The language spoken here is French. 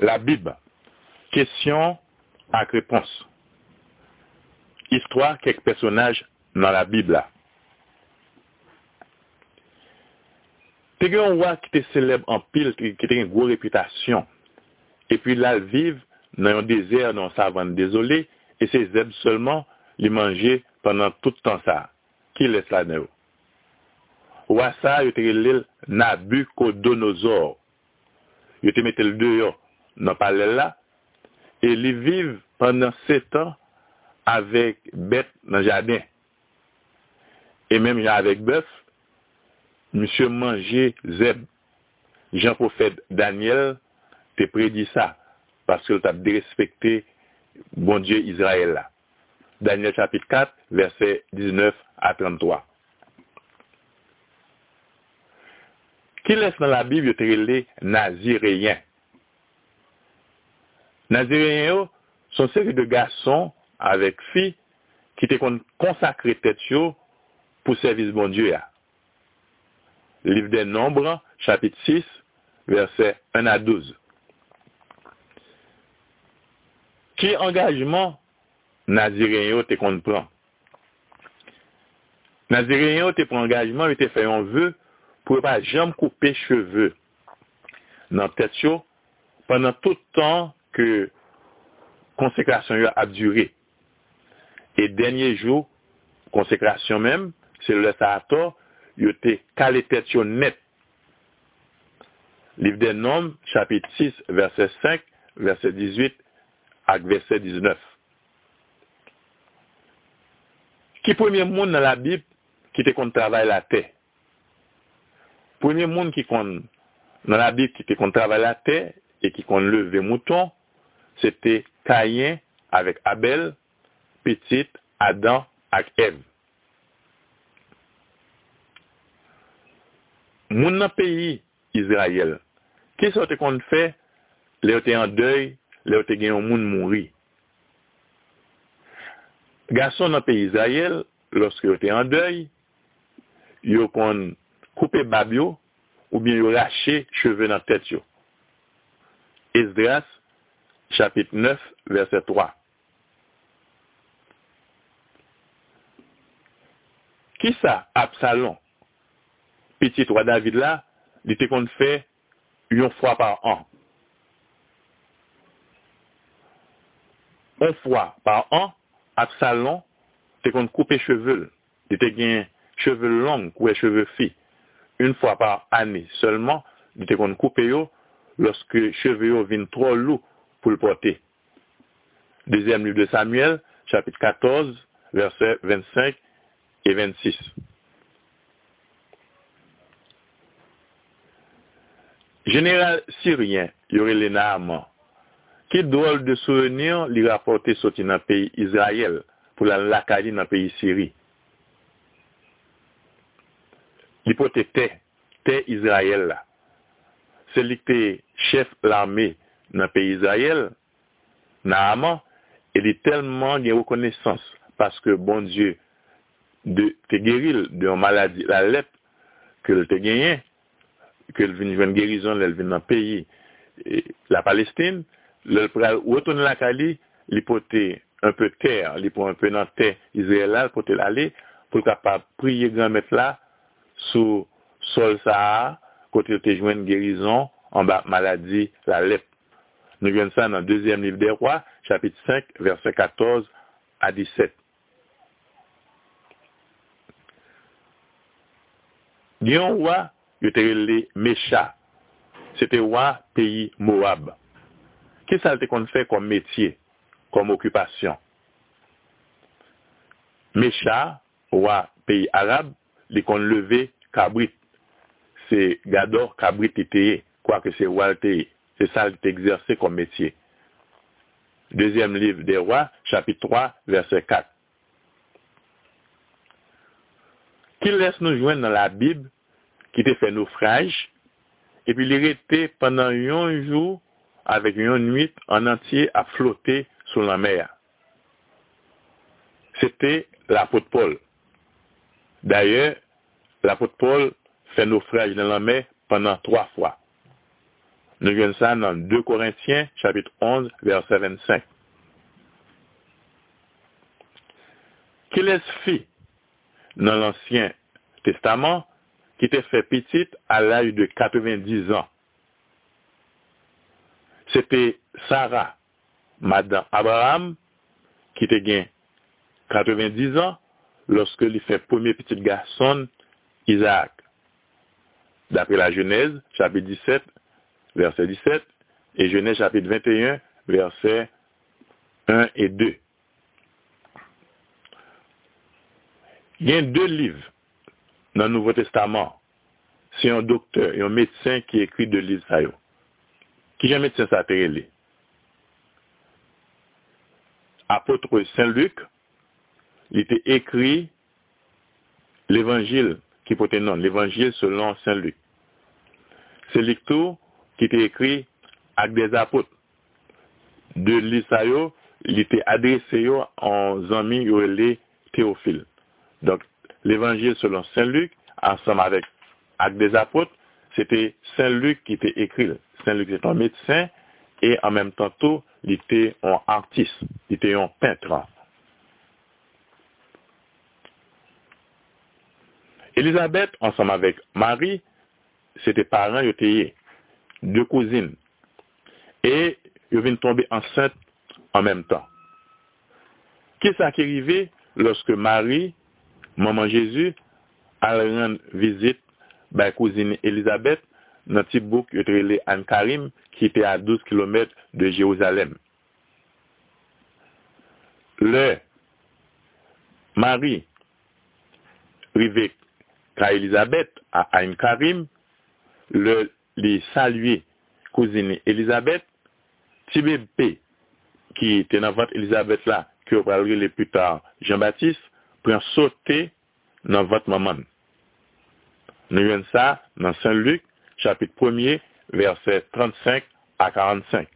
La Bib, kesyon ak repons. Histoire kek personaj nan la Bib la. Te gen wak ki te seleb an pil ki te gen gwo reputasyon. E pi lal viv nan yon dezer nan savan dezolé e se zeb seulement li manje pendant tout tan sa. Ki les la nou? Wasa yo te gen lil Nabukodonozor. Yo te metel deyo dehors dans le palais là, et ils vivent pendant sept ans avec bête dans le jardin. Et même avec bœuf, monsieur mangeait zèbre. Jean prophète Daniel te prédit ça, parce que t'a dérespecté bon Dieu Israël là. Daniel chapitre 4, verset 19 à 33. Qui laisse dans la Bible te les Naziréens? Naziréens yo, sont série de garçons avec filles qui te kon consacré tête yo service bon Dieu. ya. Livre des Nombres, chapitre 6, verset 1 à 12. Qui engagement Naziréen te kon prend? Naziréen yo te prend engagement, yo te fait un vœu pour pas jamais couper cheveux dans tête yo pendant tout le temps que consécration a duré. Et dernier jour, consécration même, c'est le Saator, yo te calé tête net. Livre des Nombres, chapitre 6, verset 5, verset 18 ak verset 19. Qui premier monde dans la Bible qui te kon travail la terre? Premier monde qui kon dans la Bible qui te kon travail la terre et qui kon lever mouton, Sete Kayen avèk Abel, Petit, Adam ak Ev. Moun nan peyi Izrayel, ki sa te kon fè le ou te an dèy, le ou te gen yon moun moun ri? Gason nan peyi Izrayel, loske yo te an dèy, yo kon koupe bab yo, ou bien yo rache cheve nan tèt yo. Esdras chapitre 9, verset 3. Qui ça, Absalom? Petit roi David là, il était qu'on fait une fois par an. Une fois par an, Absalom, était qu'on couper cheveux. Il était gain cheveux longs ou cheveux filles. Une fois par année seulement, il était qu'on couper yo lorsque cheveux viennent trop lourds pour le porter. Deuxième livre de Samuel, chapitre 14, versets 25 et 26. Général syrien, Yorele Naaman, qui drôle de souvenir lui rapporter sorti dans le pays Israël pour la lacali dans le pays Syrie. L'hypothèse terre Israël là. Qui était chef l'armée nan peyi Israel, nan Haman, el e telman gen rekonesans, paske bon Diyo te geril de yon maladi, la lep, ke l te genyen, ke l vin jwen gerizon, l vin nan peyi e, la Palestine, l pral wotoun lakali, li pote un peu ter, li pote un peu nan ter Israel la, pote lale, pou kapap priye gran met la, sou sol sa a, kote te jwen gerizon, an ba maladi la lep. Nous voyons ça dans le deuxième livre des rois, chapitre 5, verset 14 à 17. Gyon roi, yo te rele Mecha. C'était roi pays Moab. Qu'est-ce qu'on fait comme métier, comme occupation? Mecha, roi pays arabe, li kon levé cabrit. C'est Gador cabrit était, quoique c'est roi te, c'est ça exercé comme métier. Deuxième livre des rois, chapitre 3, verset 4. Qui laisse nous joindre dans la Bible, qui te fait naufrage, et puis il pendant un jour avec une nuit en entier à flotter sur la mer. C'était l'apôtre Paul. D'ailleurs, l'apôtre Paul fait naufrage dans la mer pendant trois fois. Nou gen sa nan 2 Korintien, chapit 11, verset 25. Ki les fi nan l'Ancien Testament ki te fe pitit al ay de 90 an. Se te Sarah, madan Abraham, ki te gen 90 an, loske li fe pwemye pitit gason, Isaac. Dapre la Genèse, chapit 17, verset 17, et Genèse chapitre 21, verset 1 et 2. Il y a deux livres dans le Nouveau Testament. C'est un docteur et un médecin qui écrit deux livres. Qui est un médecin ça Apôtre Saint-Luc, il était écrit l'évangile qui portait nom, l'évangile selon Saint-Luc. C'est lecture qui était écrit avec des apôtres. De l'Isaïo, il était adressé en amis les Théophile. Donc, l'évangile selon Saint Luc, ensemble avec avec des apôtres, c'était Saint Luc qui était écrit. Saint Luc était un médecin et en même temps, tout, il était un artiste, il était un peintre. Élisabeth, ensemble avec Marie, c'était parents, ils étaient deux cousines. Et ils viennent tomber enceinte en même temps. Qu'est-ce qui est arrivé lorsque Marie, maman Jésus, a rendre visite à la cousine Elisabeth dans le petit bouc Anne Karim qui était à 12 km de Jérusalem. Le Marie arrivé à Elisabeth à Anne le saluer cousine Elisabeth, petit bébé qui était dans votre Elisabeth là, que vous parlerez plus tard Jean-Baptiste, prend sauter dans votre maman. Nous voyons ça dans Saint Luc, chapitre 1er, verset 35 à 45.